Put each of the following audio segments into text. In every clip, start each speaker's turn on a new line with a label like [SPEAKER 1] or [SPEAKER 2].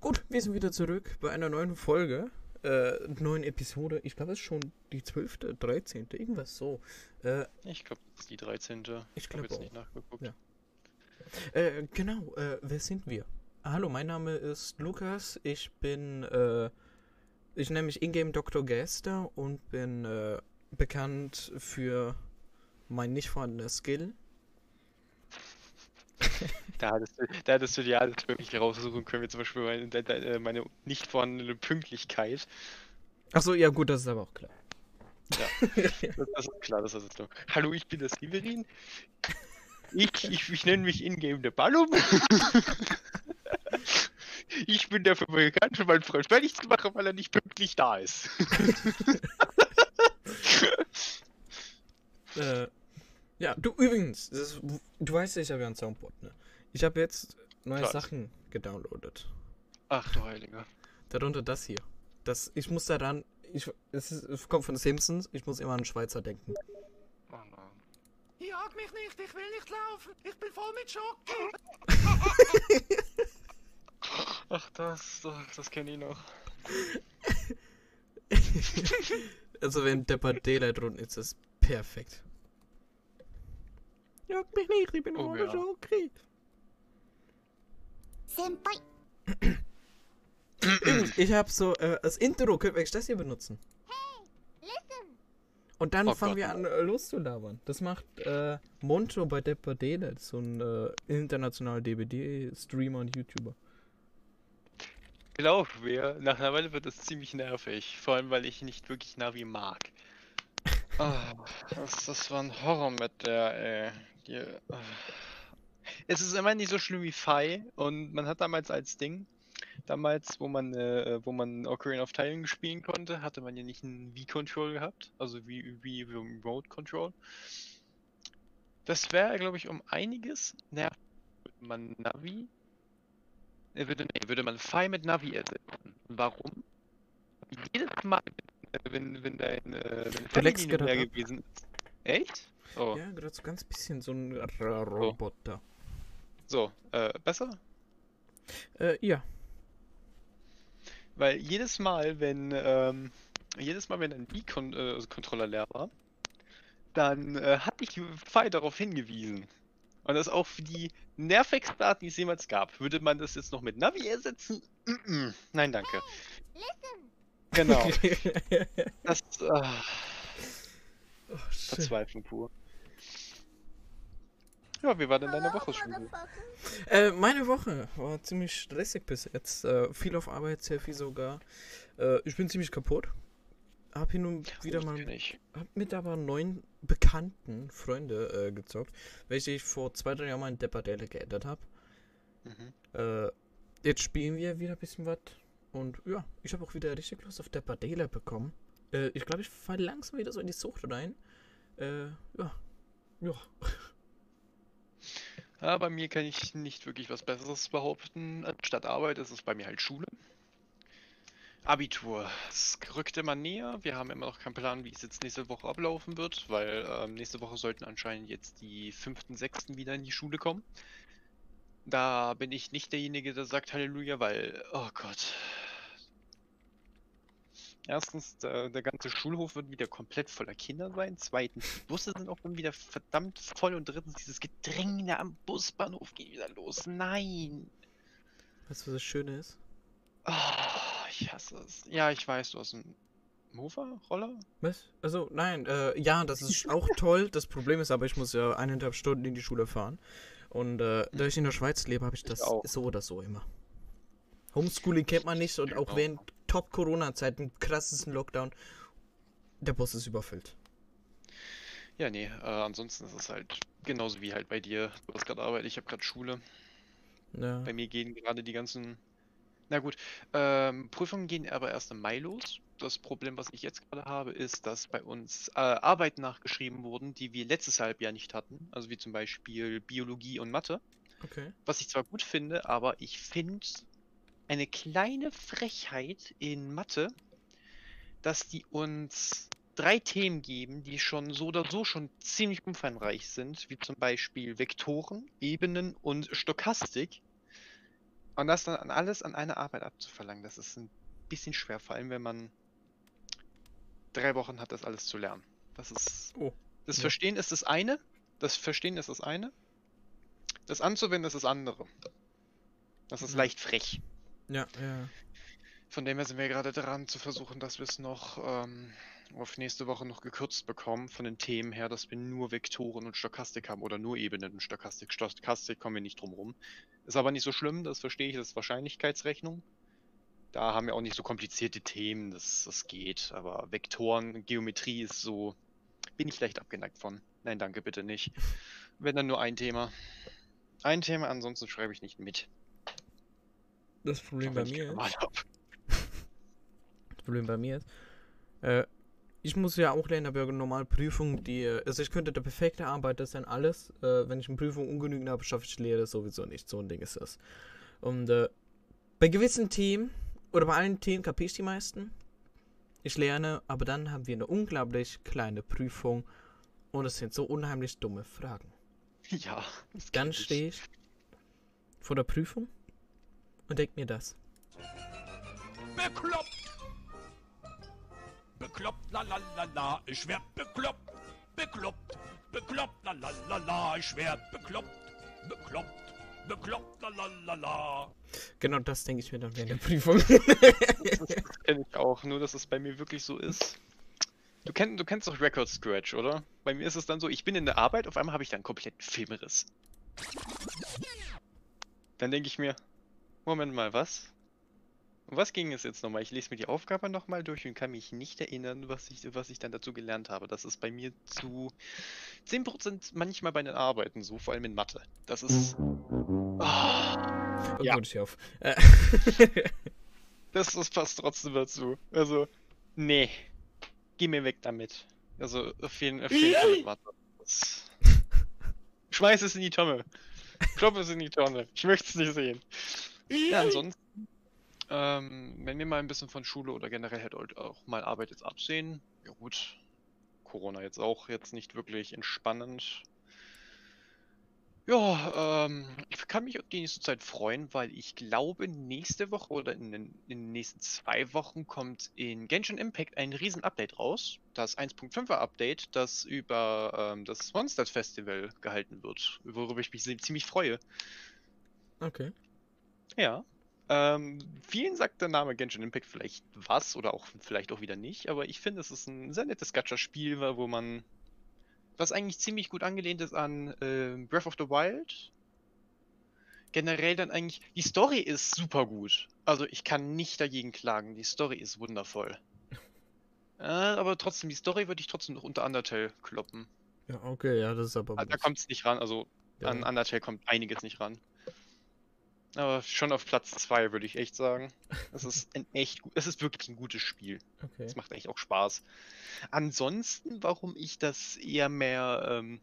[SPEAKER 1] Gut, wir sind wieder zurück bei einer neuen Folge, äh, neuen Episode. Ich glaube, es ist schon die 12., 13., irgendwas so. Äh,
[SPEAKER 2] Ich glaube, das ist die 13.
[SPEAKER 1] Ich
[SPEAKER 2] Ich
[SPEAKER 1] glaub
[SPEAKER 2] habe jetzt
[SPEAKER 1] auch.
[SPEAKER 2] nicht nachgeguckt.
[SPEAKER 1] Ja. äh, genau, äh, wer sind wir? Hallo, mein Name ist Lukas. Ich bin, äh, ich nenne mich Ingame Dr. Gaster und bin äh, bekannt für mein nicht vorhandenes Skill.
[SPEAKER 2] Da hattest, du, da hattest du dir alles wirklich raussuchen können, wie zum Beispiel meine, de- meine nicht vorhandene Pünktlichkeit.
[SPEAKER 1] Achso, ja gut, das ist aber auch klar.
[SPEAKER 2] Das, das ist klar, das ist doch. Hallo, ich bin der Severin. Ich, ich, ich nenne mich Ingame der Ballum. Ich bin dafür bekannt, für meinen Freund fertig zu machen, weil er nicht pünktlich da ist.
[SPEAKER 1] Äh, ja, du übrigens, das ist, du weißt ja, ich habe ja ein Soundboard, ne? Ich habe jetzt neue
[SPEAKER 2] Klar.
[SPEAKER 1] Sachen gedownloadet.
[SPEAKER 2] Ach du Heiliger.
[SPEAKER 1] Darunter das hier. Das, ich muss daran, ich, es, ist, es kommt von Simpsons, ich muss immer an Schweizer denken.
[SPEAKER 2] Oh nein.
[SPEAKER 3] Jag mich nicht, ich will nicht laufen. Ich bin voll mit Schock.
[SPEAKER 2] Ach, das, das, das kenne ich noch.
[SPEAKER 1] Also wenn Deppert Daylight rund ist, ist das perfekt. Jag mich nicht, ich bin
[SPEAKER 2] Oh,
[SPEAKER 1] ohne
[SPEAKER 2] ja.
[SPEAKER 1] Übrigens, ich habe so, äh, das Intro, können wir das hier benutzen?
[SPEAKER 4] listen
[SPEAKER 1] Und dann
[SPEAKER 2] Oh
[SPEAKER 1] fangen
[SPEAKER 2] Gott.
[SPEAKER 1] wir an äh, loszulabern. Das macht äh, Monto bei Depper Daylight, so ein äh, internationaler DBD-Streamer und YouTuber.
[SPEAKER 2] Glaub mir, nach einer Weile wird das ziemlich nervig. Vor allem, weil ich nicht wirklich Navi mag. Ah, das, das war ein Horror mit der, äh, die, ah. Es ist immer nicht so schlimm wie Fi und man hat damals als Ding, damals, wo man, äh, wo man Ocarina of Time spielen konnte, hatte man ja nicht einen Wii-Control gehabt, also wie, wie Remote Control. Das wäre, glaube ich, um einiges nervig, wenn man Navi äh, würde, nee, würde man Fi mit Navi ersetzen. Warum? Jedes Mal, äh, wenn, wenn dein äh, wenn
[SPEAKER 1] ab.
[SPEAKER 2] gewesen ist. Echt? Oh,
[SPEAKER 1] Ja, gerade so ganz bisschen so ein R Roboter.
[SPEAKER 2] So, äh, besser?
[SPEAKER 1] Äh, ja.
[SPEAKER 2] Weil jedes Mal, wenn, ähm, jedes Mal, wenn ein Wii-Controller leer war, dann äh, hatte ich Fi darauf hingewiesen. Und das auch für die nervigste Art, die es jemals gab. Würde man das jetzt noch mit Navi ersetzen? Mm -mm. Nein, danke.
[SPEAKER 4] listen
[SPEAKER 2] Genau. Das, ah,
[SPEAKER 1] oh.
[SPEAKER 2] Verzweiflung pur. Ja, wie war denn deine Woche schon?
[SPEAKER 1] Äh, meine Woche war ziemlich stressig bis jetzt. Äh, viel auf Arbeit, sehr viel sogar. Äh, ich bin ziemlich kaputt. Hab hin und wieder mal
[SPEAKER 2] Ich.
[SPEAKER 1] hab mit aber neun bekannten Freunde äh, gezockt, welche ich vor zwei, drei Jahren mal in Depperdale geändert habe.
[SPEAKER 2] Mhm.
[SPEAKER 1] Äh, jetzt spielen wir wieder ein bisschen was. Und ja, ich habe auch wieder richtig Lust auf Depperdale bekommen. Äh, ich glaube, ich falle langsam wieder so in die Sucht rein. Äh, ja. Ja.
[SPEAKER 2] Ja, bei mir kann ich nicht wirklich was Besseres behaupten. Statt Arbeit ist es bei mir halt Schule. Abitur. Es rückt immer näher. Wir haben immer noch keinen Plan, wie es jetzt nächste Woche ablaufen wird, weil ähm, nächste Woche sollten anscheinend jetzt die fünften, sechsten wieder in die Schule kommen. Da bin ich nicht derjenige, der sagt Halleluja, weil, oh Gott. Erstens, der, der ganze Schulhof wird wieder komplett voller Kinder sein. Zweitens, die Busse sind auch dann wieder verdammt voll. Und drittens, dieses Gedränge am Busbahnhof geht wieder los. Nein.
[SPEAKER 1] Weißt du, was das Schöne ist?
[SPEAKER 2] Ah, ich hasse es. Ja, ich weiß, du hast einen Mofa-Roller?
[SPEAKER 1] Was? Also, nein, äh, ja, das ist auch toll. Das Problem ist aber, ich muss ja eineinhalb Stunden in die Schule fahren. Und äh, da ich in der Schweiz lebe, habe ich das
[SPEAKER 2] auch.
[SPEAKER 1] so oder so immer. Homeschooling kennt man nicht und auch
[SPEAKER 2] Genau.
[SPEAKER 1] Während Top-Corona-Zeiten, krassesten Lockdown, der Bus ist überfüllt.
[SPEAKER 2] Ja, nee, äh, ansonsten ist es halt genauso wie halt bei dir. Du hast gerade Arbeit, ich habe gerade Schule.
[SPEAKER 1] Ja.
[SPEAKER 2] Bei mir gehen gerade die ganzen. Na gut, ähm, Prüfungen gehen aber erst im Mai los. Das Problem, was ich jetzt gerade habe, ist, dass bei uns äh, Arbeiten nachgeschrieben wurden, die wir letztes Halbjahr nicht hatten. Also wie zum Beispiel Biologie und Mathe.
[SPEAKER 1] Okay.
[SPEAKER 2] Was ich zwar gut finde, aber ich finde eine kleine Frechheit in Mathe, dass die uns drei Themen geben, die schon so oder so schon ziemlich umfangreich sind, wie zum Beispiel Vektoren, Ebenen und Stochastik. Und das dann an alles an eine Arbeit abzuverlangen, das ist ein bisschen schwer, vor allem wenn man drei Wochen hat, das alles zu lernen. Das ist.
[SPEAKER 1] Oh,
[SPEAKER 2] Das
[SPEAKER 1] ja.
[SPEAKER 2] Verstehen ist das eine, das Verstehen ist das eine, das anzuwenden ist das andere. Das ist leicht frech.
[SPEAKER 1] Ja, ja.
[SPEAKER 2] Von dem her sind wir gerade dran zu versuchen, dass wir es noch ähm, auf nächste Woche noch gekürzt bekommen, von den Themen her, dass wir nur Vektoren und Stochastik haben oder nur Ebenen und Stochastik. Stochastik kommen wir nicht drum rum. Ist aber nicht so schlimm, das verstehe ich, das ist Wahrscheinlichkeitsrechnung. Da haben wir auch nicht so komplizierte Themen, das, das geht. Aber Vektoren, Geometrie ist so, bin ich leicht abgeneigt von. Nein, danke, bitte nicht. Wenn dann nur ein Thema. Ein Thema, ansonsten schreibe ich nicht mit.
[SPEAKER 1] Das Problem bei mir ist, das Problem bei mir ist, äh, ich muss ja auch lernen, aber normal Prüfungen, die, also ich könnte der perfekte Arbeiter sein, alles. Äh, wenn ich eine Prüfung ungenügend habe, schaffe ich die Lehre sowieso nicht. So ein Ding ist das. Und äh, bei gewissen Themen oder bei allen Themen kapiere ich die meisten. Ich lerne, aber dann haben wir eine unglaublich kleine Prüfung und es sind so unheimlich dumme Fragen.
[SPEAKER 2] Ja, das
[SPEAKER 1] Dann stehe ich vor der Prüfung und denke mir das.
[SPEAKER 5] Bekloppt! Bekloppt, la la la la, ich werd bekloppt! Bekloppt! Bekloppt, la la la la, ich werd bekloppt! Bekloppt! Bekloppt, la la la la.
[SPEAKER 1] Genau das denke ich mir dann während der Prüfung.
[SPEAKER 2] Das kenne ich auch, nur dass es bei mir wirklich so ist. Du, kenn, du kennst doch Record Scratch, oder? Bei mir ist es dann so, ich bin in der Arbeit, auf einmal habe ich dann einen kompletten Filmriss. Dann denke ich mir, Moment mal, was? Um was ging es jetzt nochmal? Ich lese mir die Aufgabe nochmal durch und kann mich nicht erinnern, was ich, was ich dann dazu gelernt habe. Das ist bei mir zu 10% manchmal bei den Arbeiten so, vor allem in Mathe. Das ist. Ah.
[SPEAKER 1] Oh,
[SPEAKER 2] Ja.
[SPEAKER 1] gut, ich auf. Äh,
[SPEAKER 2] Das, das passt trotzdem dazu. Also, nee. Geh mir weg damit. Also, auf jeden, auf jeden Fall mit Mathe. Das- Schmeiß es in die Tonne. Klopp es in die Tonne. Ich möchte es nicht sehen. Ja, ansonsten, ähm, wenn wir mal ein bisschen von Schule oder generell halt auch mal Arbeit jetzt absehen, ja gut, Corona jetzt auch jetzt nicht wirklich entspannend. Ja, ähm, ich kann mich auf die nächste Zeit freuen, weil ich glaube, nächste Woche oder in den, in den nächsten zwei Wochen kommt in Genshin Impact ein riesen Update raus. Das 1.5er Update, das über ähm, das Monsters Festival gehalten wird, worüber ich mich ziemlich freue.
[SPEAKER 1] okay.
[SPEAKER 2] Ja. Ähm, vielen sagt der Name Genshin Impact vielleicht was oder auch vielleicht auch wieder nicht, aber ich finde, es ist ein sehr nettes Gacha-Spiel, wo man was eigentlich ziemlich gut angelehnt ist an ähm, Breath of the Wild. Generell dann eigentlich, die Story ist super gut. Also ich kann nicht dagegen klagen, die Story ist wundervoll. Äh, aber trotzdem, die Story würde ich trotzdem noch unter Undertale kloppen.
[SPEAKER 1] Ja, okay, ja, das ist aber.
[SPEAKER 2] Ah, Da kommt es nicht ran, also
[SPEAKER 1] ja.
[SPEAKER 2] an Undertale kommt einiges nicht ran. Aber schon auf Platz 2 würde ich echt sagen. Es ist ein echt es ist wirklich ein gutes Spiel.
[SPEAKER 1] Okay.
[SPEAKER 2] Es macht echt auch Spaß. Ansonsten, warum ich das eher mehr, ähm,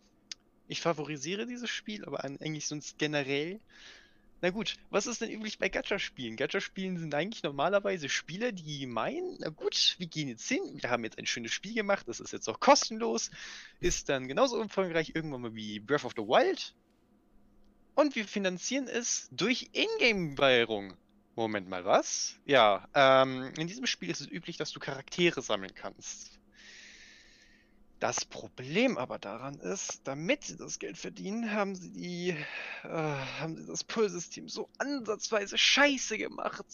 [SPEAKER 2] ich favorisiere dieses Spiel, aber eigentlich sonst generell. Na gut, was ist denn üblich bei Gacha-Spielen? Gacha-Spielen sind eigentlich normalerweise Spiele, die meinen, na gut, wir gehen jetzt hin, wir haben jetzt ein schönes Spiel gemacht, das ist jetzt auch kostenlos, ist dann genauso umfangreich irgendwann mal wie Breath of the Wild. Und wir finanzieren es durch Ingame-Währung. Moment mal, was? Ja, ähm, in diesem Spiel ist es üblich, dass du Charaktere sammeln kannst. Das Problem aber daran ist, damit sie das Geld verdienen, haben sie die, äh, haben sie das Pull-System so ansatzweise scheiße gemacht,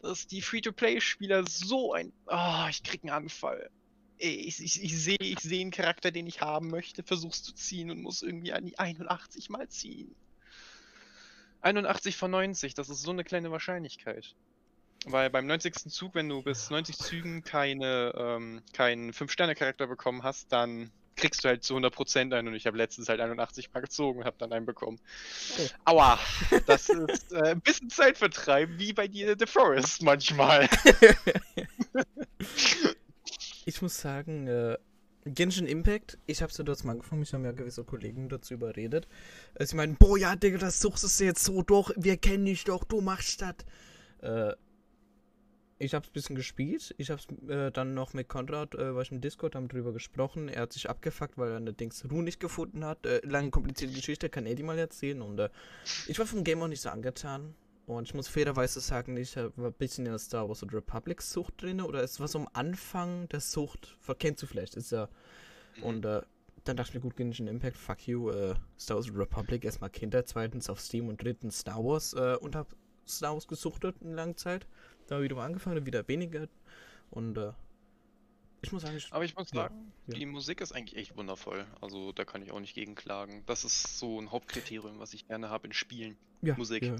[SPEAKER 2] dass die Free-to-Play-Spieler so ein, ah, ich krieg einen Anfall. Ich, ich, ich sehe ich seh einen Charakter, den ich haben möchte, versuch's zu ziehen und muss irgendwie an die 81 mal ziehen. 81 von 90, das ist so eine kleine Wahrscheinlichkeit. Weil beim 90. Zug, wenn du bis 90 Zügen keine, ähm, keinen 5-Sterne-Charakter bekommen hast, dann kriegst du halt zu 100% einen und ich habe letztens halt 81 mal gezogen und habe dann einen bekommen.
[SPEAKER 1] Oh.
[SPEAKER 2] Aua, das ist äh, ein bisschen Zeitvertreib, wie bei dir The Forest manchmal.
[SPEAKER 1] Ich muss sagen, äh, Genshin Impact, ich hab's ja dort mal angefangen, mich haben ja gewisse Kollegen dazu überredet. Äh, sie meinen, boah, ja, Digga, das suchst du jetzt so doch, wir kennen dich doch, du machst das. Äh, ich hab's ein bisschen gespielt. Ich hab's äh, dann noch mit Konrad, äh, war ich im Discord, haben drüber gesprochen. Er hat sich abgefuckt, weil er eine Dings Ruhe nicht gefunden hat. Äh, lange komplizierte Geschichte, kann er die mal erzählen. Und äh, ich war vom Game auch nicht so angetan. Und ich muss fairerweise sagen, ich war ein bisschen in der Star Wars Republic Sucht drin oder es war so am Anfang der Sucht, kennst du vielleicht, ist ja.
[SPEAKER 2] Mhm.
[SPEAKER 1] Und äh, dann dachte ich mir, gut, Genshin Impact, fuck you, äh, Star Wars Republic, erstmal Kinder, zweitens auf Steam und drittens Star Wars äh, und hab Star Wars gesuchtet eine lange Zeit. Da wieder mal angefangen, wieder weniger. Und äh, ich muss sagen, ich,
[SPEAKER 2] Aber ich muss sagen,
[SPEAKER 1] ja.
[SPEAKER 2] die Musik ist eigentlich echt wundervoll. Also da kann ich auch nicht gegen klagen. Das ist so ein Hauptkriterium, was ich gerne habe in Spielen.
[SPEAKER 1] ja,
[SPEAKER 2] Musik.
[SPEAKER 1] Ja.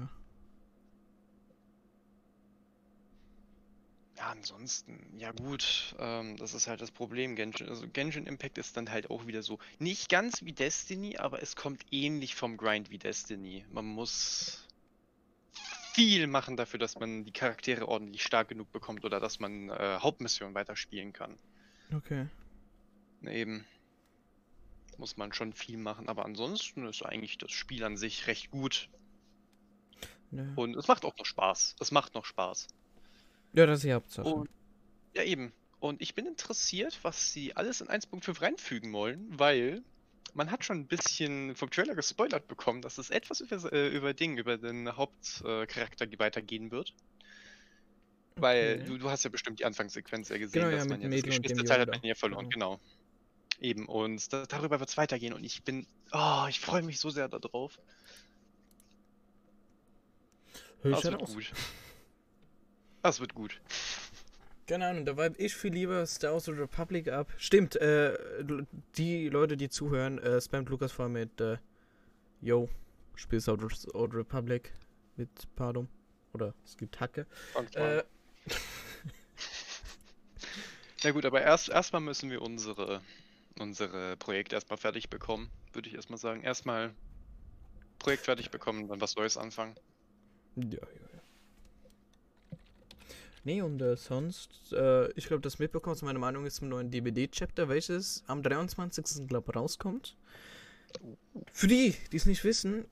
[SPEAKER 2] Ja, ansonsten, ja gut, ähm, das ist halt das Problem. Genshin, also Genshin Impact ist dann halt auch wieder so, nicht ganz wie Destiny, aber es kommt ähnlich vom Grind wie Destiny. Man muss viel machen dafür, dass man die Charaktere ordentlich stark genug bekommt oder dass man äh, Hauptmissionen weiterspielen kann.
[SPEAKER 1] Okay.
[SPEAKER 2] Eben. Muss man schon viel machen, aber ansonsten ist eigentlich das Spiel an sich recht gut.
[SPEAKER 1] Ne.
[SPEAKER 2] Und es macht auch noch Spaß. Es macht noch Spaß.
[SPEAKER 1] Ja, das ist die Hauptsache.
[SPEAKER 2] Und, ja, eben. Und ich bin interessiert, was sie alles in 1.5 reinfügen wollen, weil man hat schon ein bisschen vom Trailer gespoilert bekommen, dass es etwas über, äh, über Ding, über den Hauptcharakter weitergehen wird. Weil
[SPEAKER 1] Okay.
[SPEAKER 2] du, du hast ja bestimmt die Anfangssequenz ja gesehen,
[SPEAKER 1] Genau, ja,
[SPEAKER 2] dass man
[SPEAKER 1] mit
[SPEAKER 2] ja das Geschwisterteil hat man ja verloren, genau. Eben, und da, darüber wird es weitergehen und ich bin, oh, ich freue mich so sehr darauf.
[SPEAKER 1] Hör ich
[SPEAKER 2] Das
[SPEAKER 1] ja
[SPEAKER 2] wird gut. Das wird gut.
[SPEAKER 1] Keine Ahnung, da vibe ich viel lieber Star Wars Republic ab. Stimmt, äh, die Leute, die zuhören, äh, spammt Lukas vor mit, äh, yo, spiel Star Wars Old Republic mit Pardon. Oder es gibt Hacke. Äh.
[SPEAKER 2] Na gut, aber erst erstmal müssen wir unsere unsere Projekte erstmal fertig bekommen, würde ich erstmal sagen. Erstmal Projekt fertig bekommen, dann was Neues anfangen.
[SPEAKER 1] ja, ja, ja. Nee, und äh, sonst, äh, ich glaube, das mitbekommst, meine Meinung ist zum neuen DBD-Chapter, welches am 23. glaube rauskommt. Für die, die es nicht wissen,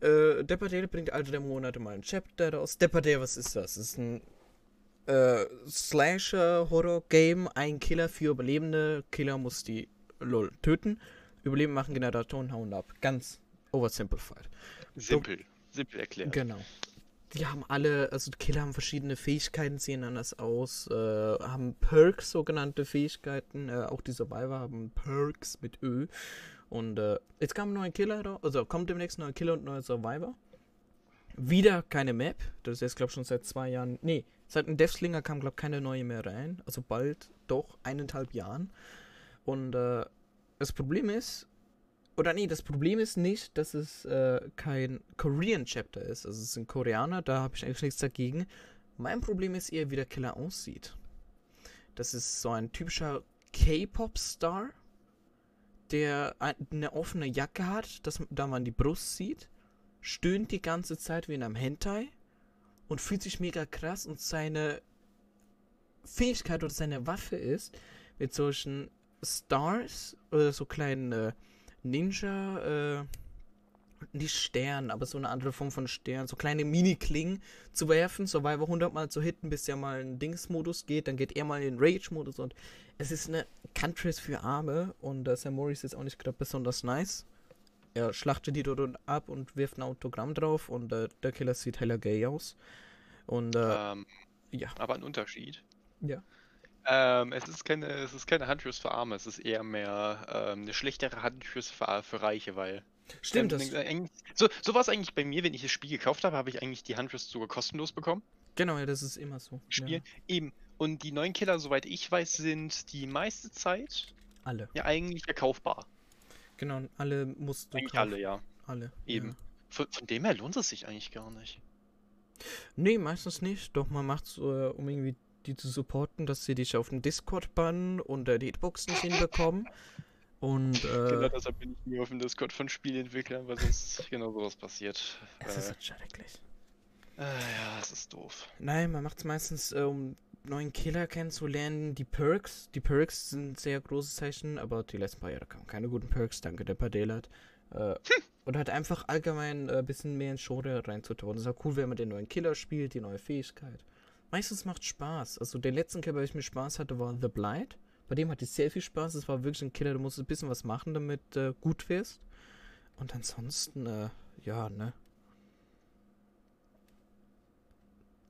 [SPEAKER 1] äh, Depperdale bringt alle drei Monate mal ein Chapter raus. Depperdale, was ist das? Das ist ein äh, Slasher-Horror-Game, ein Killer für Überlebende. Killer muss die lol töten. Überleben machen Generatoren hauen ab. Ganz oversimplified.
[SPEAKER 2] Simpel, simpel erklärt.
[SPEAKER 1] Genau. Die haben alle, also die Killer haben verschiedene Fähigkeiten, sehen anders aus, äh, haben Perks, sogenannte Fähigkeiten. Äh, auch die Survivor haben Perks mit Ö. Und äh, jetzt kam ein neuer Killer, also kommt demnächst ein neuer Killer und ein neuer Survivor. Wieder keine Map. Das ist jetzt, glaube ich, schon seit zwei Jahren. Nee, seit dem Deathslinger kam, glaube ich, keine neue mehr rein. Also bald doch eineinhalb Jahren. Und äh, das Problem ist, oder nee, das Problem ist nicht, dass es äh, kein Korean Chapter ist. Also es sind Koreaner, da habe ich eigentlich nichts dagegen. Mein Problem ist eher, wie der Killer aussieht. Das ist so ein typischer K-Pop-Star, der ein- eine offene Jacke hat, dass, da man die Brust sieht, stöhnt die ganze Zeit wie in einem Hentai und fühlt sich mega krass und seine Fähigkeit oder seine Waffe ist, mit solchen Stars oder so kleinen äh, Ninja, äh, nicht Stern, aber so eine andere Form von Stern, so kleine Mini-Klingen zu werfen, Survivor 100 Mal zu hitten, bis er mal in Dings-Modus geht, dann geht er mal in Rage-Modus und es ist eine Countries für Arme und äh, Sam Morris ist auch nicht gerade besonders nice. Er schlachtet die dort ab und wirft ein Autogramm drauf und äh, der Killer sieht heller gay aus. Und äh,
[SPEAKER 2] Ähm,
[SPEAKER 1] ja.
[SPEAKER 2] aber ein Unterschied.
[SPEAKER 1] Ja.
[SPEAKER 2] Ähm, es ist keine, es ist keine Handtürs für Arme, es ist eher mehr ähm, eine schlechtere Handtürs für, für Reiche, weil
[SPEAKER 1] Stimmt,
[SPEAKER 2] Ähm,
[SPEAKER 1] das,
[SPEAKER 2] So, so war es eigentlich bei mir, wenn ich das Spiel gekauft habe, habe ich eigentlich die Handrest sogar kostenlos bekommen.
[SPEAKER 1] genau, ja, das ist immer so.
[SPEAKER 2] Spiel.
[SPEAKER 1] Ja,
[SPEAKER 2] Eben. Und die neuen Killer, soweit ich weiß, sind die meiste Zeit
[SPEAKER 1] alle.
[SPEAKER 2] ja eigentlich verkaufbar.
[SPEAKER 1] Genau, alle musst du
[SPEAKER 2] Eigentlich
[SPEAKER 1] kaufen.
[SPEAKER 2] alle, ja.
[SPEAKER 1] Alle.
[SPEAKER 2] Eben.
[SPEAKER 1] Ja.
[SPEAKER 2] Von, von dem her lohnt es sich eigentlich gar nicht.
[SPEAKER 1] Nee, meistens nicht. Doch man macht's, äh, um irgendwie die zu supporten, dass sie dich auf den Discord bannen und äh, die Hitbox nicht hinbekommen. Und
[SPEAKER 2] Genau
[SPEAKER 1] äh,
[SPEAKER 2] deshalb bin ich nie auf dem Discord von Spieleentwicklern, weil sonst genau sowas passiert.
[SPEAKER 1] es ist
[SPEAKER 2] Äh,
[SPEAKER 1] halt schrecklich.
[SPEAKER 2] äh, ja, es ist doof.
[SPEAKER 1] Nein, man macht's meistens, äh, um neuen Killer kennenzulernen. Die Perks, die Perks sind sehr großes Zeichen, aber die letzten paar Jahre kamen keine guten Perks, danke der Padelat. Äh, und halt einfach allgemein ein äh, bisschen mehr in Genre reinzutun. Es ist auch cool, wenn man den neuen Killer spielt, die neue Fähigkeit. Meistens macht Spaß. Also den letzten Killer, bei dem ich mir Spaß hatte, war The Blight. Bei dem hatte ich sehr viel Spaß. Es war wirklich ein Killer, du musst ein bisschen was machen, damit äh, gut wirst. Und ansonsten, äh, ja, ne.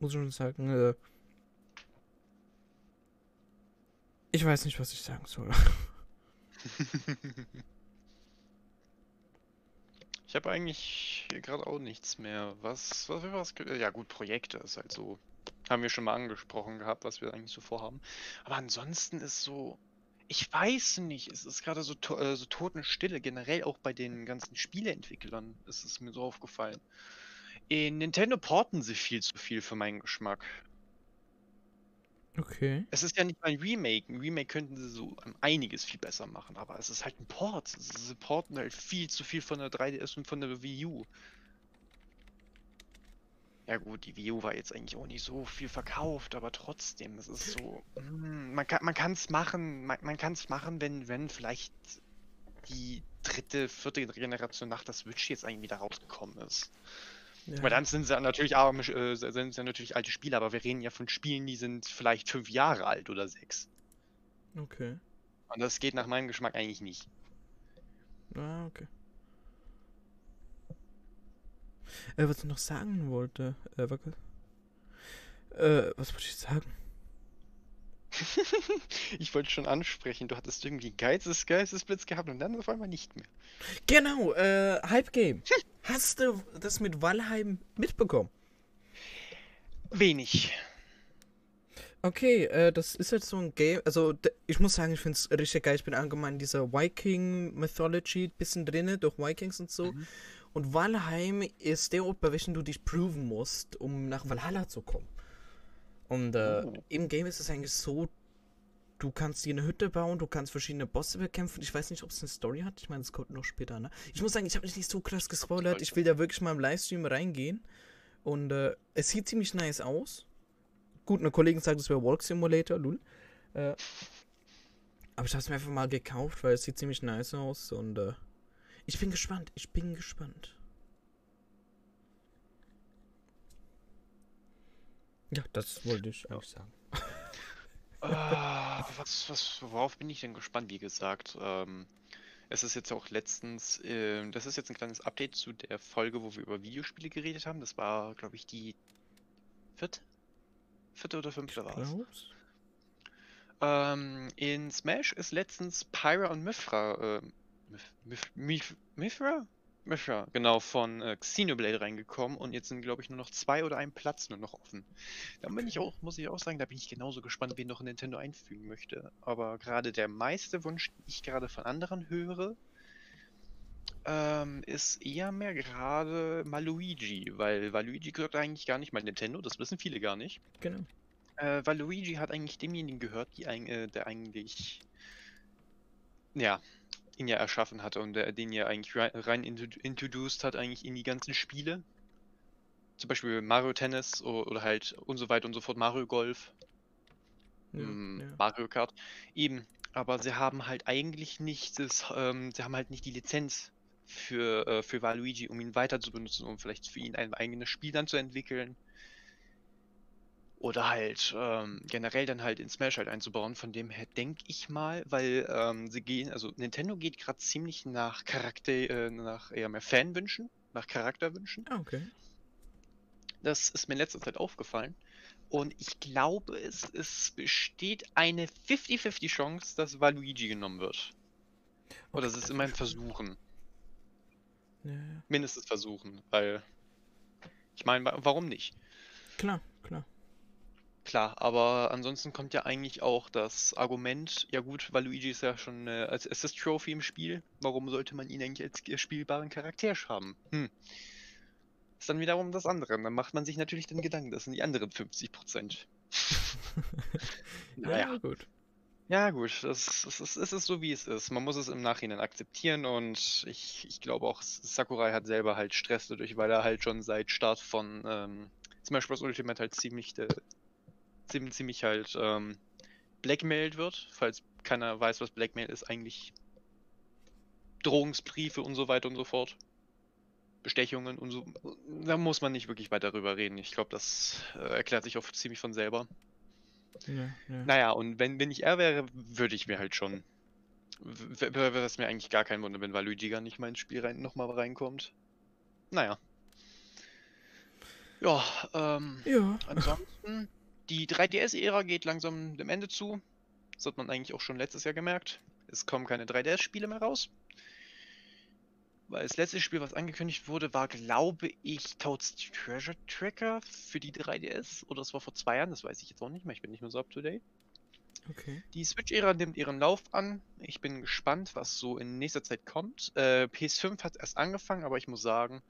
[SPEAKER 1] muss ich schon sagen, äh, ich weiß nicht, was ich sagen soll.
[SPEAKER 2] Ich habe eigentlich gerade auch nichts mehr. Was, was, was, ja gut, Projekte ist halt so. Haben wir schon mal angesprochen gehabt, was wir eigentlich so vorhaben. Aber ansonsten ist so, ich weiß nicht, es ist gerade so, äh, so Totenstille, generell auch bei den ganzen Spieleentwicklern ist es mir so aufgefallen. In Nintendo porten sie viel zu viel für meinen Geschmack.
[SPEAKER 1] Okay.
[SPEAKER 2] Es ist ja nicht mal ein Remake. Ein Remake könnten sie so einiges viel besser machen, aber es ist halt ein Port. Sie porten halt viel zu viel von der 3DS und von der Wii U. Ja gut, die Wii U war jetzt eigentlich auch nicht so viel verkauft, aber trotzdem, es ist so, mm, man kann man kann's machen, man, man kann es machen, wenn wenn vielleicht die dritte, vierte Generation nach der Switch jetzt eigentlich wieder rausgekommen ist.
[SPEAKER 1] Ja.
[SPEAKER 2] Weil dann sind sie natürlich arme, äh, sind sie natürlich alte Spiele, aber wir reden ja von Spielen, die sind vielleicht fünf Jahre alt oder sechs.
[SPEAKER 1] Okay.
[SPEAKER 2] Und das geht nach meinem Geschmack eigentlich nicht.
[SPEAKER 1] Ah, okay. Äh, was ich noch sagen wollte, äh. Äh, was wollte ich sagen?
[SPEAKER 2] ich wollte schon ansprechen, du hattest irgendwie Geizes, Geistesblitz gehabt und dann auf einmal nicht mehr.
[SPEAKER 1] Genau, äh, Hype Game. Hast du das mit Valheim mitbekommen?
[SPEAKER 2] Wenig.
[SPEAKER 1] Okay, äh, das ist jetzt so ein Game. Also, ich muss sagen, ich finde es richtig geil. Ich bin allgemein in dieser Viking-Mythology bisschen drinne, durch Vikings und so.
[SPEAKER 2] Mhm.
[SPEAKER 1] Und Valheim ist der Ort, bei welchem du dich proven musst, um nach Valhalla zu kommen. Und äh,
[SPEAKER 2] Oh.
[SPEAKER 1] im Game ist es eigentlich so, du kannst dir eine Hütte bauen, du kannst verschiedene Bosse bekämpfen. Ich weiß nicht, ob es eine Story hat. Ich meine, es kommt noch später, ne? Ich muss sagen, ich habe mich nicht so krass gespoilert. Ich will da wirklich mal im Livestream reingehen. Und äh, es sieht ziemlich nice aus. Gut, eine Kollegin sagt, es wäre Walk Simulator, lul. Äh, aber ich habe es mir einfach mal gekauft, weil es sieht ziemlich nice aus. Und äh, ich bin gespannt. Ich bin gespannt. Ja, das wollte ich auch sagen.
[SPEAKER 2] Ah, was, was, worauf bin ich denn gespannt, wie gesagt? Ähm, es ist jetzt auch letztens, ähm, das ist jetzt ein kleines Update zu der Folge, wo wir über Videospiele geredet haben. Das war, glaube ich, die vierte? Vierte oder fünfte war es. Ähm, in Smash ist letztens Pyra und Mithra, äh, Mithra? Mithra, genau, von äh, Xenoblade reingekommen und jetzt sind, glaube ich, nur noch zwei oder ein Platz nur noch offen. Da bin ich auch, muss ich auch sagen, da bin ich genauso gespannt, wen noch Nintendo einfügen möchte. Aber gerade der meiste Wunsch, den ich gerade von anderen höre, ähm, ist eher mehr gerade Maluigi, weil Waluigi gehört eigentlich gar nicht mal Nintendo, das wissen viele gar nicht.
[SPEAKER 1] Genau.
[SPEAKER 2] Äh, weil Luigi hat eigentlich demjenigen gehört, ein, äh, der eigentlich, ja, ihn ja erschaffen hatte und der, den ja eigentlich rein, rein introdu- introduced hat eigentlich in die ganzen Spiele. Zum Beispiel Mario Tennis oder halt und so weiter und so fort, Mario Golf,
[SPEAKER 1] Ja,
[SPEAKER 2] mm,
[SPEAKER 1] ja.
[SPEAKER 2] Mario Kart. Eben, aber sie haben halt eigentlich nicht das, ähm, sie haben halt nicht die Lizenz für, äh, für Waluigi, um ihn weiter zu benutzen, um vielleicht für ihn ein eigenes Spiel dann zu entwickeln. Oder halt ähm, generell dann halt in Smash halt einzubauen. Von dem her denke ich mal, weil ähm, sie gehen, also Nintendo geht gerade ziemlich nach Charakter, äh, nach eher mehr Fanwünschen, nach Charakterwünschen.
[SPEAKER 1] Ah, okay.
[SPEAKER 2] Das ist mir in letzter Zeit aufgefallen. Und ich glaube, es, es besteht eine 50-50 Chance, dass Waluigi genommen wird. Oder es ist immer ein Versuchen.
[SPEAKER 1] Ja, ja.
[SPEAKER 2] Mindestens versuchen, weil. Ich meine, wa- warum nicht?
[SPEAKER 1] Klar, klar.
[SPEAKER 2] Aber ansonsten kommt ja eigentlich auch das Argument, ja gut, Waluigi ist ja schon äh, als Assist Trophy im Spiel, warum sollte man ihn eigentlich als äh, spielbaren Charakter haben? Hm. Ist dann wiederum das andere. Dann macht man sich natürlich den Gedanken, das sind die anderen 50 Prozent. Naja.
[SPEAKER 1] Ja, gut.
[SPEAKER 2] Ja, gut, das, das ist, es ist so, wie es ist. Man muss es im Nachhinein akzeptieren und ich, ich glaube auch, Sakurai hat selber halt Stress dadurch, weil er halt schon seit Start von ähm, Smash Bros. Ultimate halt ziemlich, äh, ziemlich, ziemlich halt ähm, blackmailed wird. Falls keiner weiß, was Blackmail ist, eigentlich Drohungsbriefe und so weiter und so fort. Bestechungen und so. Da muss man nicht wirklich weiter drüber reden. Ich glaube, das äh, erklärt sich auch ziemlich von selber.
[SPEAKER 1] Ja, ja.
[SPEAKER 2] Naja, und wenn, wenn ich er wäre, würde ich mir halt schon. Wäre das mir eigentlich gar kein Wunder, wenn Waluigi gar nicht mal ins Spiel rein, nochmal reinkommt. Naja. Ja, ähm,
[SPEAKER 1] Ja.
[SPEAKER 2] ansonsten, die 3DS-Ära geht langsam dem Ende zu. Das hat man eigentlich auch schon letztes Jahr gemerkt. Es kommen keine 3DS-Spiele mehr raus. Weil das letzte Spiel, was angekündigt wurde, war, glaube ich, Toad's Treasure Tracker für die 3DS. Oder es war vor zwei Jahren, das weiß ich jetzt auch nicht mehr. Ich bin nicht mehr so up to date.
[SPEAKER 1] Okay.
[SPEAKER 2] Die Switch-Ära nimmt ihren Lauf an. Ich bin gespannt, was so in nächster Zeit kommt. Äh, PS5 hat erst angefangen, aber ich muss sagen,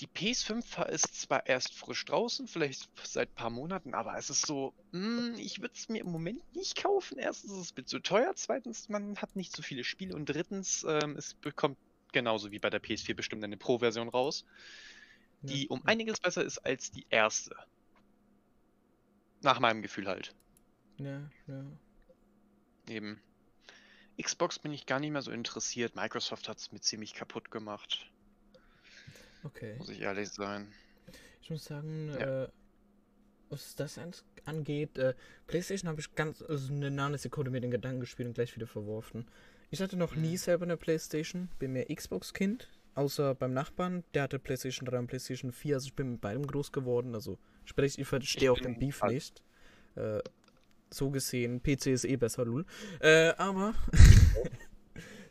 [SPEAKER 2] die PS5 ist zwar erst frisch draußen, vielleicht seit ein paar Monaten, aber es ist so, mm, ich würde es mir im Moment nicht kaufen. Erstens ist es mir zu teuer, zweitens, man hat nicht so viele Spiele und drittens, ähm, es bekommt genauso wie bei der PS4 bestimmt eine Pro-Version raus, die
[SPEAKER 1] Ja,
[SPEAKER 2] um einiges besser ist als die erste. Nach meinem Gefühl halt.
[SPEAKER 1] Ja, ja.
[SPEAKER 2] Eben. Xbox bin ich gar nicht mehr so interessiert. Microsoft hat es mir ziemlich kaputt gemacht,
[SPEAKER 1] Okay.
[SPEAKER 2] muss ich ehrlich sein.
[SPEAKER 1] Ich muss sagen,
[SPEAKER 2] Ja.
[SPEAKER 1] äh, was das an- angeht, äh, PlayStation habe ich ganz also eine Nanosekunde mit den Gedanken gespielt und gleich wieder verworfen. Ich hatte noch nie
[SPEAKER 2] Mhm.
[SPEAKER 1] selber eine PlayStation, bin mehr Xbox-Kind, außer beim Nachbarn, der hatte PlayStation 3 und PlayStation 4, also ich bin mit beidem groß geworden, also sprich, ich verstehe auch den Beef
[SPEAKER 2] alt.
[SPEAKER 1] nicht. Äh, so gesehen, PC ist eh besser, lul. Äh, aber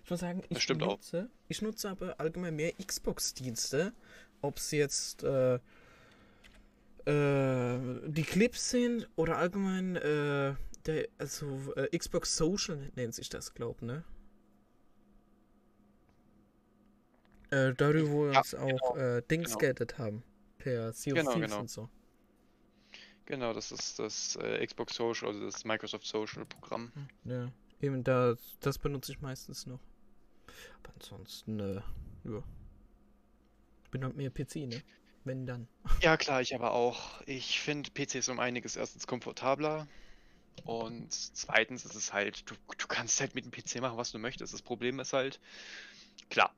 [SPEAKER 1] ich muss sagen, ich
[SPEAKER 2] stimmt auch.
[SPEAKER 1] nutze, ich nutze aber allgemein mehr Xbox-Dienste, ob es jetzt äh, äh, die Clips sind oder allgemein äh, der, also äh, Xbox Social nennt sich das, glaub, ne? Äh, darüber, wo wir
[SPEAKER 2] Ja,
[SPEAKER 1] uns auch äh, Dings
[SPEAKER 2] genau.
[SPEAKER 1] haben. Per Sea
[SPEAKER 2] Genau,
[SPEAKER 1] Thieves
[SPEAKER 2] genau.
[SPEAKER 1] und so.
[SPEAKER 2] Genau, das ist das Xbox Social, also das Microsoft Social Programm.
[SPEAKER 1] Ja, eben da, das benutze ich meistens noch. Ansonsten, äh, ja. Bin halt mehr PC, ne? Wenn dann.
[SPEAKER 2] Ja, klar, ich aber auch. Ich finde PC ist um einiges erstens komfortabler und zweitens ist es halt, du, du kannst halt mit dem PC machen, was du möchtest. Das Problem ist halt, klar,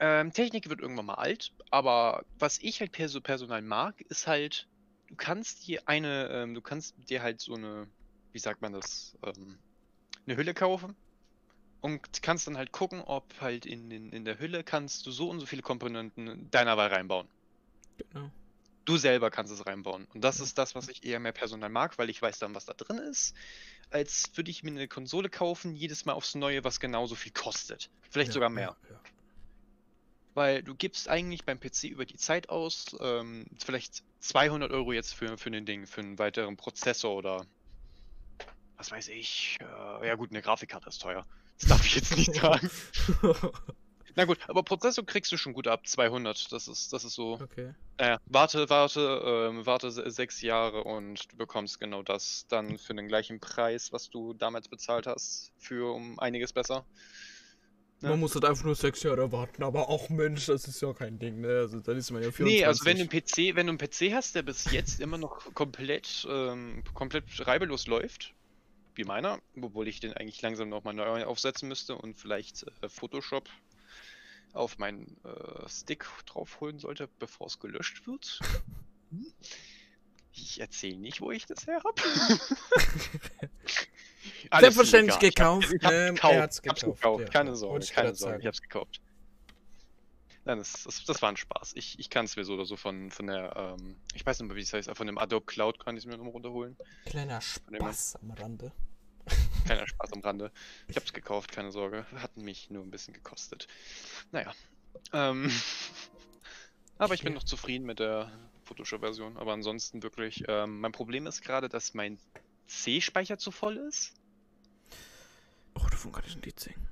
[SPEAKER 2] ähm, Technik wird irgendwann mal alt, aber was ich halt per so Personal mag, ist halt, du kannst dir eine, ähm, du kannst dir halt so eine, wie sagt man das, ähm, eine Hülle kaufen und kannst dann halt gucken, ob halt in, in, in der Hülle kannst du so und so viele Komponenten deiner Wahl reinbauen.
[SPEAKER 1] Genau.
[SPEAKER 2] Du selber kannst es reinbauen. Und das ist das, was ich eher mehr Personal mag, weil ich weiß dann, was da drin ist, als würde ich mir eine Konsole kaufen, jedes Mal aufs Neue, was genauso viel kostet. Vielleicht
[SPEAKER 1] Ja,
[SPEAKER 2] sogar mehr.
[SPEAKER 1] Ja, ja.
[SPEAKER 2] Weil du gibst eigentlich beim PC über die Zeit aus, ähm, vielleicht 200 Euro jetzt für, für ein Ding, für einen weiteren Prozessor oder was weiß ich. Äh, ja gut, eine Grafikkarte ist teuer. Das darf ich jetzt nicht sagen. Na gut, aber Prozessor kriegst du schon gut ab 200. Das ist, das ist so.
[SPEAKER 1] okay.
[SPEAKER 2] Naja, warte, warte, ähm, warte se- sechs Jahre und du bekommst genau das dann für den gleichen Preis, was du damals bezahlt hast, für um einiges besser. Ja.
[SPEAKER 1] Man muss halt einfach nur sechs Jahre warten, aber auch Mensch, das ist ja kein Ding, ne? Also dann ist man ja 24.
[SPEAKER 2] Nee, also wenn du einen PC, wenn du einen PC hast, der bis jetzt immer noch komplett, ähm, komplett reibellos läuft, wie meiner, obwohl ich den eigentlich langsam nochmal neu aufsetzen müsste und vielleicht äh, Photoshop auf meinen äh, Stick draufholen sollte, bevor es gelöscht wird. Ich erzähle nicht, wo ich das her habe.
[SPEAKER 1] Selbstverständlich gekauft,
[SPEAKER 2] Ich hab's
[SPEAKER 1] ne?
[SPEAKER 2] gekauft,
[SPEAKER 1] Er hat's
[SPEAKER 2] ich hab's
[SPEAKER 1] gekauft,
[SPEAKER 2] gekauft.
[SPEAKER 1] ja.
[SPEAKER 2] Keine Sorge,
[SPEAKER 1] ich
[SPEAKER 2] keine Sorge,
[SPEAKER 1] sagen.
[SPEAKER 2] ich hab's gekauft. Nein, das, das, das war ein Spaß. Ich, ich kann es mir so oder so von, von der, ähm, ich weiß nicht mehr, wie es heißt, von dem Adobe Cloud kann ich es mir nochmal runterholen.
[SPEAKER 1] Kleiner
[SPEAKER 2] dem-
[SPEAKER 1] Spaß am Rande.
[SPEAKER 2] Kleiner Spaß am Rande. Ich hab's gekauft, keine Sorge. Hat mich nur ein bisschen gekostet. Naja. Ähm, aber ich bin noch zufrieden mit der Photoshop-Version. Aber ansonsten wirklich, ähm, mein Problem ist gerade, dass mein C-Speicher zu voll ist.
[SPEAKER 1] Oh, davon kann ich ein Lied singen.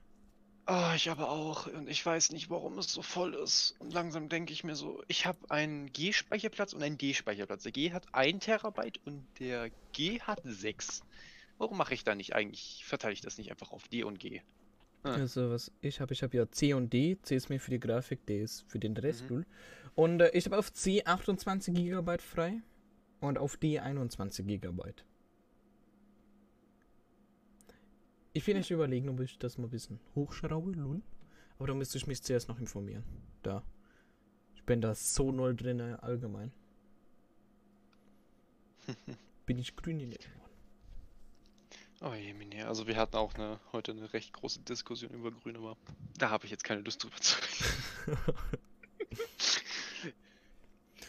[SPEAKER 2] Ah, ich aber auch. Und ich weiß nicht, warum es so voll ist. Und langsam denke ich mir so, ich habe einen G-Speicherplatz und einen D-Speicherplatz. Der G hat 1 Terabyte und der G hat 6. Warum mache ich da nicht eigentlich, verteile ich das nicht einfach auf D und G? Ah.
[SPEAKER 1] Also, was ich habe, ich habe ja C und D. C ist mir für die Grafik, D ist für den Rest.
[SPEAKER 2] Mhm.
[SPEAKER 1] Und äh, ich habe auf C 28 GB frei und auf D 21 GB. Ich will echt überlegen, ob ich das mal ein bisschen hochschraube, lul. Aber da müsste ich mich zuerst noch informieren. Da. Ich bin da so null drin, allgemein. bin ich grün in Ohren.
[SPEAKER 2] Oh je, Mine. Also wir hatten auch eine, heute eine recht große Diskussion über Grün, aber da habe ich jetzt keine Lust drüber zu reden.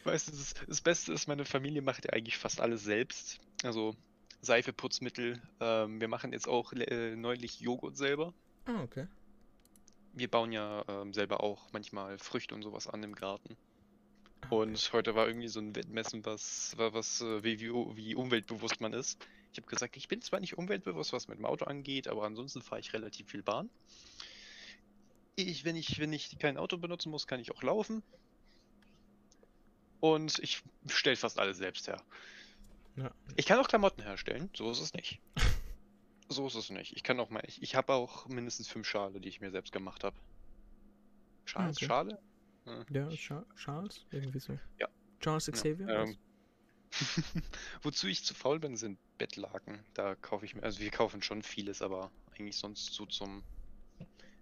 [SPEAKER 2] Weißt du, das, das Beste ist, meine Familie macht ja eigentlich fast alles selbst. Also Seife, Putzmittel. Ähm, wir machen jetzt auch äh, neulich Joghurt selber.
[SPEAKER 1] Ah, okay.
[SPEAKER 2] Wir bauen ja ähm, selber auch manchmal Früchte und sowas an im Garten.
[SPEAKER 1] Ah, okay.
[SPEAKER 2] Und heute war irgendwie so ein Wettmessen, was, wa- was äh, wie, wie, wie umweltbewusst man ist. Ich habe gesagt, ich bin zwar nicht umweltbewusst, was mit dem Auto angeht, aber ansonsten fahre ich relativ viel Bahn. Ich, wenn ich, wenn ich kein Auto benutzen muss, kann ich auch laufen. Und ich stelle fast alles selbst her.
[SPEAKER 1] Ja.
[SPEAKER 2] Ich kann auch Klamotten herstellen, so ist es nicht. So ist es nicht. Ich kann auch mal, ich, ich habe auch mindestens fünf Schale, die ich mir selbst gemacht habe. Schals,
[SPEAKER 1] okay.
[SPEAKER 2] Schale? Ja.
[SPEAKER 1] Ja, Cha Charles? Irgendwie so.
[SPEAKER 2] Ja.
[SPEAKER 1] Charles Xavier?
[SPEAKER 2] Ja, ähm, Wozu ich zu faul bin, sind Bettlaken. Da kaufe ich mir, also wir kaufen schon vieles, aber eigentlich sonst so zum.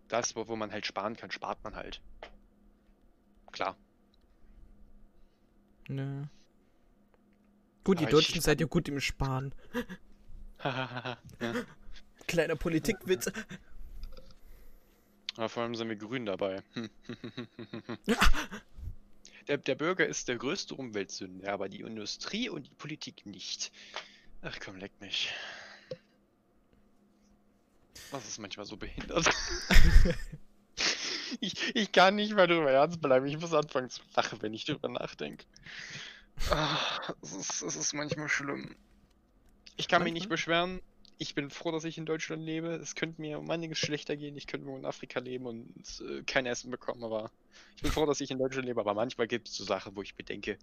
[SPEAKER 2] Das, wo wo man halt sparen kann, spart man halt. Klar.
[SPEAKER 1] Ne. Gut, die
[SPEAKER 2] Aber
[SPEAKER 1] Deutschen seid ja gut im Sparen.
[SPEAKER 2] ja.
[SPEAKER 1] Kleiner Politikwitz.
[SPEAKER 2] Aber vor allem sind wir grün dabei. Der, der Bürger ist der größte Umweltsünder, aber die Industrie und die Politik nicht. Ach komm, leck mich. Das ist manchmal so behindert. ich, ich kann nicht mehr drüber ernst bleiben. Ich muss anfangen zu lachen, wenn ich drüber nachdenke. Ah, Es ist, ist manchmal schlimm. Ich kann mich nicht
[SPEAKER 1] Manchmal?
[SPEAKER 2] beschweren. Ich bin froh, dass ich in Deutschland lebe. Es könnte mir um einiges schlechter gehen. Ich könnte nur in Afrika leben und äh, kein Essen bekommen, aber ich bin froh, dass ich in Deutschland lebe. Aber manchmal gibt es so Sachen, wo ich mir denke,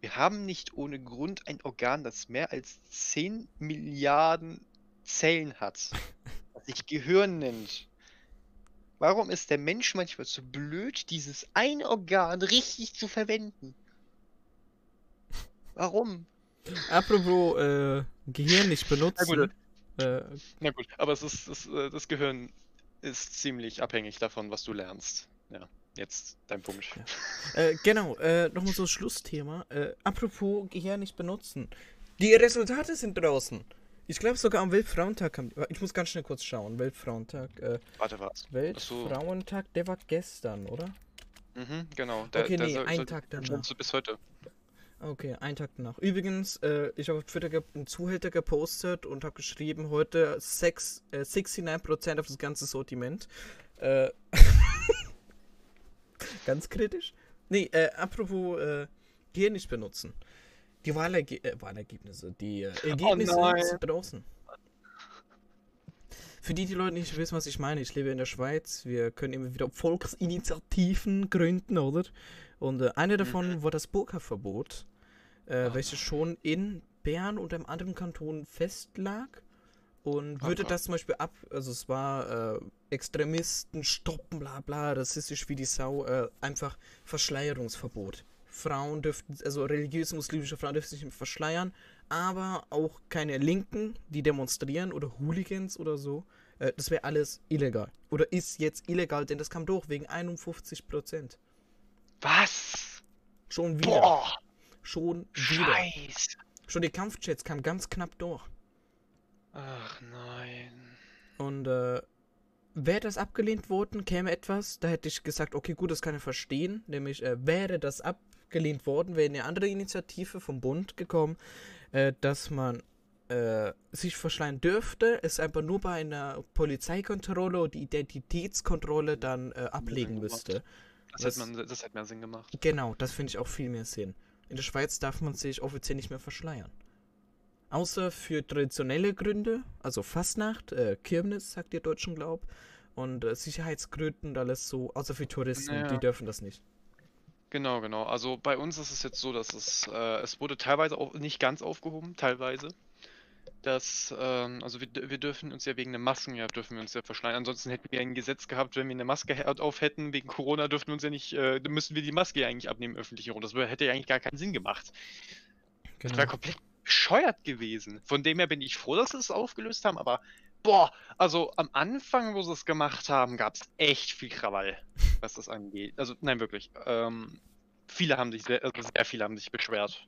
[SPEAKER 2] wir haben nicht ohne Grund ein Organ, das mehr als 10 Milliarden Zellen hat, das sich Gehirn nennt. Warum ist der Mensch manchmal zu blöd, dieses ein Organ richtig zu verwenden? Warum?
[SPEAKER 1] Apropos äh, Gehirn nicht benutzen.
[SPEAKER 2] gut.
[SPEAKER 1] Äh,
[SPEAKER 2] Na gut, aber es ist, das, äh, das Gehirn ist ziemlich abhängig davon, was du lernst. Ja, jetzt dein Punkt.
[SPEAKER 1] Ja. äh, genau, äh, nochmal so Schlussthema. Äh, apropos Gehirn nicht benutzen. Die Resultate sind draußen. Ich glaube sogar am Weltfrauentag haben die, Ich muss ganz schnell kurz schauen. Weltfrauentag. Äh,
[SPEAKER 2] Warte, was? so.
[SPEAKER 1] Weltfrauentag, der war gestern, oder?
[SPEAKER 2] Mhm, genau.
[SPEAKER 1] Okay, nee,
[SPEAKER 2] soll-
[SPEAKER 1] einen
[SPEAKER 2] soll-
[SPEAKER 1] Tag danach.
[SPEAKER 2] du bis heute.
[SPEAKER 1] Okay, einen Tag danach. Übrigens, äh, ich habe auf Twitter einen Zuhälter gepostet und habe geschrieben, heute sechs, äh, 69% auf das ganze Sortiment. Äh, ganz kritisch. Nee, äh, apropos äh, Gehirn nicht benutzen. Die Wahlerge äh, Wahlergebnisse, die äh, Ergebnisse
[SPEAKER 2] nein.
[SPEAKER 1] sind draußen. Für die, die Leute nicht wissen, was ich meine, ich lebe in der Schweiz. Wir können immer wieder Volksinitiativen gründen, oder? Und äh, eine davon war das Burka-Verbot, äh, welches schon in Bern und einem anderen Kanton festlag. Und würde das zum Beispiel ab, also es war äh, Extremisten stoppen, bla bla, rassistisch wie die Sau, äh, einfach Verschleierungsverbot. Frauen dürften, also religiöse muslimische Frauen dürfen sich nicht verschleiern, aber auch keine Linken, die demonstrieren oder Hooligans oder so. Äh, das wäre alles illegal. Oder ist jetzt illegal, denn das kam durch wegen 51 Prozent.
[SPEAKER 2] Was?
[SPEAKER 1] Schon wieder.
[SPEAKER 2] Boah,
[SPEAKER 1] Schon wieder.
[SPEAKER 2] Scheiße.
[SPEAKER 1] Schon die Kampfjets kamen ganz knapp durch.
[SPEAKER 2] Ach nein.
[SPEAKER 1] Und äh, wäre das abgelehnt worden, käme etwas, da hätte ich gesagt, okay, gut, das kann ich verstehen. Nämlich, äh, wäre das abgelehnt worden, wäre eine andere Initiative vom Bund gekommen, äh, dass man äh, sich verschleiern dürfte, es einfach nur bei einer Polizeikontrolle oder Identitätskontrolle dann äh, ablegen müsste.
[SPEAKER 2] Das,
[SPEAKER 1] Das-
[SPEAKER 2] hätte man, das hätte mehr Sinn gemacht.
[SPEAKER 1] Genau, das finde ich auch viel mehr Sinn. In der Schweiz darf man sich offiziell nicht mehr verschleiern. Außer für traditionelle Gründe, also Fastnacht, äh, Kirmes, sagt ihr Deutschen Glaub, und äh, Sicherheitsgründen und alles so, außer für Touristen,
[SPEAKER 2] Naja.
[SPEAKER 1] die dürfen das nicht.
[SPEAKER 2] Genau, genau. Also bei uns ist es jetzt so, dass es, äh, es wurde teilweise auch nicht ganz aufgehoben, teilweise. Dass, ähm, also wir, wir dürfen uns ja wegen der Masken, ja, dürfen wir uns ja verschleiern. Ansonsten hätten wir ein Gesetz gehabt, wenn wir eine Maske auf hätten, wegen Corona dürften wir uns ja nicht, äh, dann müssten wir die Maske ja eigentlich abnehmen im öffentlichen Raum. Das hätte ja eigentlich gar keinen Sinn gemacht. Das
[SPEAKER 1] Genau.
[SPEAKER 2] wäre komplett bescheuert gewesen. Von dem her bin ich froh, dass sie es aufgelöst haben, aber boah, also am Anfang, wo sie es gemacht haben, gab es echt viel Krawall, was das angeht. Also, nein, wirklich. Ähm, viele haben sich, sehr, also sehr viele haben sich beschwert.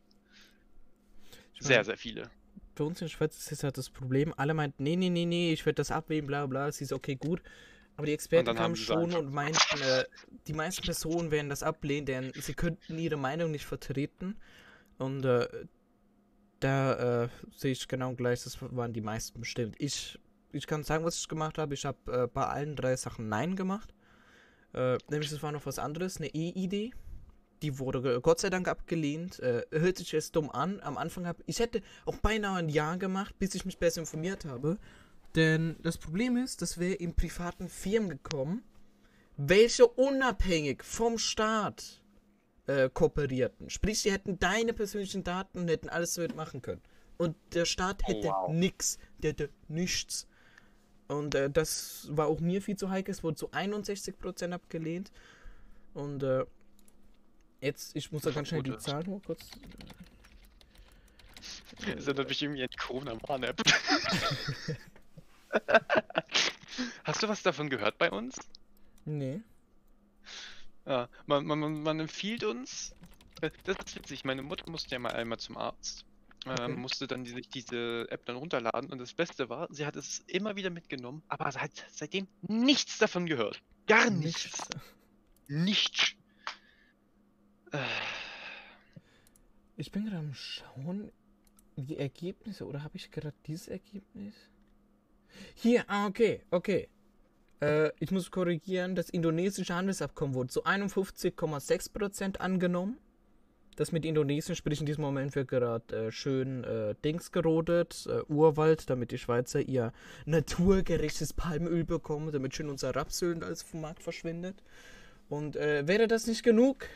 [SPEAKER 2] Sehr, sehr viele.
[SPEAKER 1] Bei uns in der Schweiz ist jetzt halt das Problem, alle meinten, nee, nee, nee, nee, ich werde das abnehmen, bla bla, es ist okay, gut. Aber die Experten kamen schon und meinten, äh, die meisten Personen werden das ablehnen, denn sie könnten ihre Meinung nicht vertreten. Und äh, da äh, sehe ich genau gleich, das waren die meisten bestimmt. Ich, ich kann sagen, was ich gemacht habe. Ich habe äh, bei allen drei Sachen Nein gemacht. Äh, nämlich, es war noch was anderes, eine E-Idee. Die wurde Gott sei Dank abgelehnt. Äh, hört sich jetzt dumm an. Am Anfang habe ich hätte auch beinahe ein Jahr gemacht, bis ich mich besser informiert habe. Denn das Problem ist, das wäre in privaten Firmen gekommen, welche unabhängig vom Staat äh, kooperierten. Sprich, sie hätten deine persönlichen Daten und hätten alles damit machen können. Und der Staat
[SPEAKER 2] Oh,
[SPEAKER 1] hätte
[SPEAKER 2] wow.
[SPEAKER 1] nix. Der hätte nichts. Und äh, das war auch mir viel zu heikel. Es wurde zu 61% abgelehnt. Und äh, jetzt, ich muss da ganz schnell die. Zahl nur kurz.
[SPEAKER 2] Das erinnert mich irgendwie an die Corona-Warn-App. Hast du was davon gehört bei uns?
[SPEAKER 1] Nee.
[SPEAKER 2] Ja, man, man, man, man empfiehlt uns. äh, Das ist witzig, meine Mutter musste ja mal einmal zum Arzt.
[SPEAKER 1] Okay.
[SPEAKER 2] Ähm, musste dann die, sich diese App dann runterladen und das Beste war, sie hat es immer wieder mitgenommen, aber sie hat seitdem nichts davon gehört. Gar nichts. Nichts. Äh,
[SPEAKER 1] Ich bin gerade am Schauen, die Ergebnisse, oder habe ich gerade dieses Ergebnis? Hier, ah, okay, okay. Äh, ich muss korrigieren, das indonesische Handelsabkommen wurde zu 51,6% angenommen. Das mit Indonesien, sprich in diesem Moment wird gerade äh, schön äh, Dings gerodet, äh, Urwald, damit die Schweizer ihr naturgerechtes Palmöl bekommen, damit schön unser Rapsöl alles vom Markt verschwindet. Und äh, wäre das nicht genug,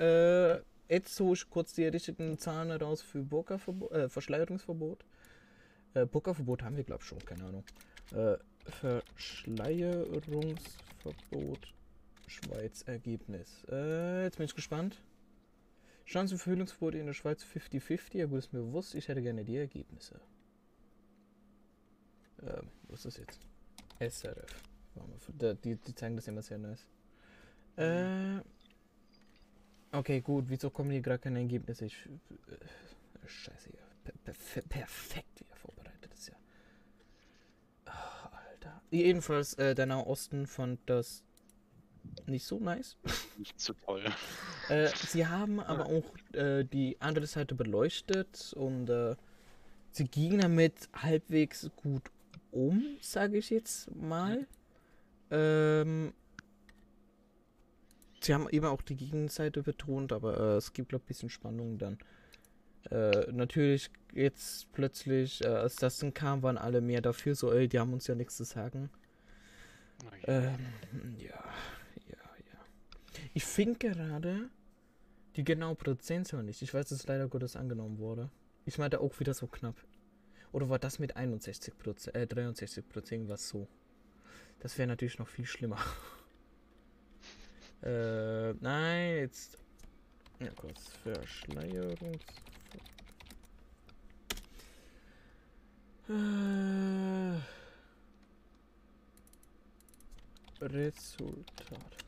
[SPEAKER 1] äh, jetzt hole ich kurz die richtigen Zahlen raus für Burka-Verbot, äh, Verschleierungsverbot. Äh, Burka-Verbot haben wir, glaube ich, schon, keine Ahnung. Äh, Verschleierungsverbot Schweiz Ergebnis. Äh, jetzt bin ich gespannt. Chancen für Verhüllungsquote in der Schweiz 50-50. Ja gut, ist mir bewusst. Ich hätte gerne die Ergebnisse. Ähm, wo ist das jetzt? SRF. Die, die zeigen das immer sehr nice. Äh, okay, gut. Wieso kommen hier gerade keine Ergebnisse? Ich, äh, scheiße, ja. Per, perfe- perfekt wieder vorbereitet ist ja. Ah, Alter. Jedenfalls, äh, der Nahe Osten fand das nicht so nice.
[SPEAKER 2] nicht so toll.
[SPEAKER 1] Äh, sie haben aber auch äh, die andere Seite beleuchtet und äh, sie gingen damit halbwegs gut um, sage ich jetzt mal. Ähm, sie haben eben auch die Gegenseite betont, aber äh, es gibt, glaube ich, ein bisschen Spannung dann. Äh, natürlich jetzt plötzlich, äh, als das dann kam, waren alle mehr dafür, so, ey, die haben uns ja nichts zu sagen. Ähm, ja, ja, ja. Ich finde gerade die genaue Prozentzahl nicht. Ich weiß, dass es leider Gottes angenommen wurde. Ich meinte auch wieder so knapp. Oder war das mit 61 Prozent, äh, 63 Prozent, irgendwas so. Das wäre natürlich noch viel schlimmer. Äh, nein, jetzt. Ja, kurz. Verschleierungs. Äh, Resultat.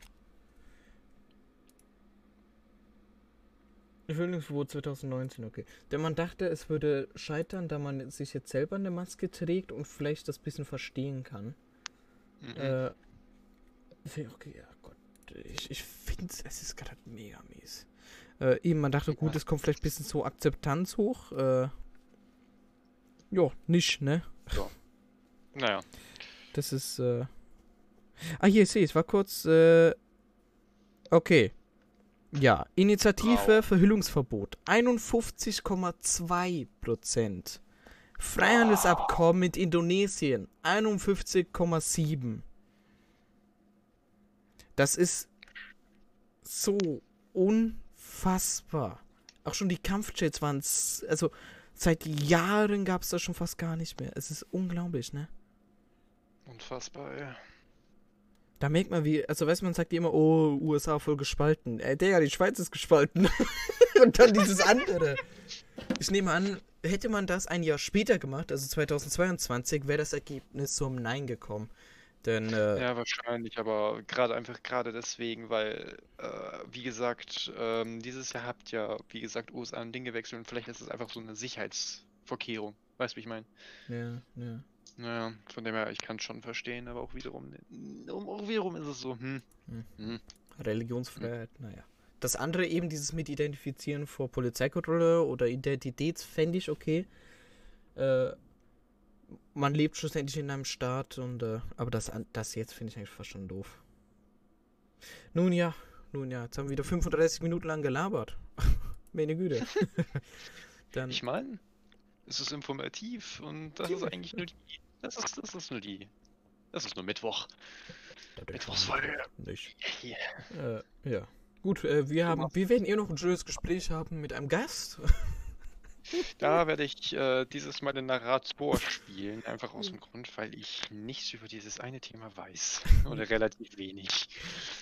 [SPEAKER 1] Verhüllungsverbot 2019, okay. Denn man dachte, es würde scheitern, da man sich jetzt selber eine Maske trägt und vielleicht das bisschen verstehen kann.
[SPEAKER 2] Mhm.
[SPEAKER 1] Äh, okay, ja. Ich, ich finde es ist gerade mega mies. Äh, eben, man dachte, gut, es kommt vielleicht ein bisschen so Akzeptanz hoch. Äh, ja, nicht, ne?
[SPEAKER 2] Naja.
[SPEAKER 1] Das ist, äh. Ah, hier, ich sehe, es war kurz, äh. Okay. Ja, Initiative
[SPEAKER 2] Wow.
[SPEAKER 1] Verhüllungsverbot. 51,2 Prozent. Freihandelsabkommen mit Indonesien. 51,7. Das ist so unfassbar. Auch schon die Kampfjets waren, also seit Jahren gab es das schon fast gar nicht mehr. Es ist unglaublich, ne?
[SPEAKER 2] Unfassbar, ey.
[SPEAKER 1] Da merkt man, wie, also weiß man sagt immer, oh, USA voll gespalten. Ey, Digga, die Schweiz ist gespalten. Und dann dieses andere. Ich nehme an, hätte man das ein Jahr später gemacht, also 2022, wäre das Ergebnis zum Nein gekommen. Denn, äh,
[SPEAKER 2] Ja, wahrscheinlich, aber gerade einfach gerade deswegen, weil, äh, wie gesagt, ähm, dieses Jahr habt ja, wie gesagt, USA ein Ding gewechselt und vielleicht ist es einfach so eine Sicherheitsvorkehrung. Weißt du, wie ich meine?
[SPEAKER 1] ja, ja.
[SPEAKER 2] Naja, von dem her, ich kann es schon verstehen, aber auch wiederum, um, auch wiederum ist es so, hm,
[SPEAKER 1] Hm.
[SPEAKER 2] hm.
[SPEAKER 1] Religionsfreiheit, naja. Das andere eben, dieses mit Identifizieren vor Polizeikontrolle oder Identitätsfände ich okay. Äh, man lebt schlussendlich in einem Staat und äh, aber das, das jetzt finde ich eigentlich fast schon doof. Nun ja, nun ja, jetzt haben wir wieder 35 Minuten lang gelabert. Meine Güte. Dann,
[SPEAKER 2] Ich meine, es ist informativ und das ist eigentlich nur die, das ist, das ist nur die, das ist nur Mittwoch. Mittwochsfolge.
[SPEAKER 1] nicht.
[SPEAKER 2] Yeah.
[SPEAKER 1] Äh, ja. Gut, äh, wir haben, wir werden eh noch ein schönes Gespräch haben mit einem Gast.
[SPEAKER 2] Da werde ich äh, dieses Mal den Narrator spielen, einfach aus dem Grund, weil ich nichts über dieses eine Thema weiß. Oder relativ wenig.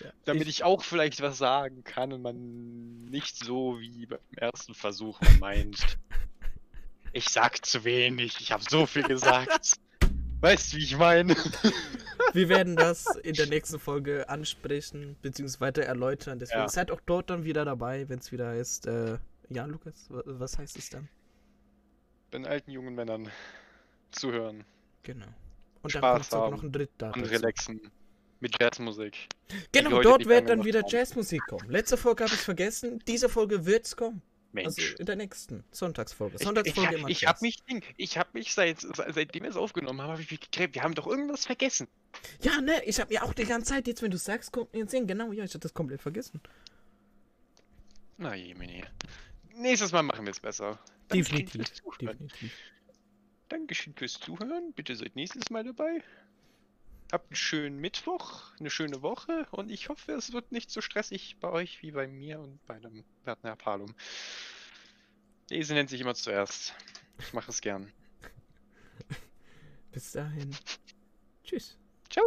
[SPEAKER 1] Ja,
[SPEAKER 2] Damit
[SPEAKER 1] ich-
[SPEAKER 2] ich auch vielleicht was sagen kann und man nicht so wie beim ersten Versuch meint. Ich sag zu wenig, ich habe so viel gesagt. Weißt du, wie ich meine?
[SPEAKER 1] Wir werden das in der nächsten Folge ansprechen, beziehungsweise weiter erläutern. Deswegen
[SPEAKER 2] Ja.
[SPEAKER 1] seid auch dort dann wieder dabei, wenn es wieder heißt, äh, ja, Lukas, wa- was heißt es dann?
[SPEAKER 2] Den alten jungen Männern zuhören
[SPEAKER 1] Genau. Und dann
[SPEAKER 2] Spaß
[SPEAKER 1] kommt auch noch ein dritter.
[SPEAKER 2] und relaxen mit Jazzmusik.
[SPEAKER 1] Genau, dort wird dann wieder
[SPEAKER 2] haben.
[SPEAKER 1] Jazzmusik kommen. Letzte Folge habe ich vergessen, diese Folge wird's kommen.
[SPEAKER 2] Mensch.
[SPEAKER 1] Also in der nächsten Sonntagsfolge.
[SPEAKER 2] Ich, ich,
[SPEAKER 1] Sonntagsfolge immer
[SPEAKER 2] ich habe mich, ich habe mich seit, se- seitdem wir es aufgenommen haben, habe ich mich gegräbt. Wir haben doch irgendwas vergessen.
[SPEAKER 1] Ja, ne, ich habe mir auch die ganze Zeit, jetzt wenn du sagst, kommt mir ins Sinn. Genau, ja, ich hatte das komplett vergessen.
[SPEAKER 2] Na je, Mini. Nächstes Mal machen wir es besser. Dankeschön
[SPEAKER 1] Definitiv.
[SPEAKER 2] fürs Zuhören.
[SPEAKER 1] Definitiv.
[SPEAKER 2] Dankeschön fürs Zuhören. Bitte seid nächstes Mal dabei. Habt einen schönen Mittwoch, eine schöne Woche und ich hoffe, es wird nicht so stressig bei euch wie bei mir und bei dem Wertner Palum. Lese nennt sich immer zuerst. Ich mache es gern.
[SPEAKER 1] Bis dahin. Tschüss.
[SPEAKER 2] Ciao!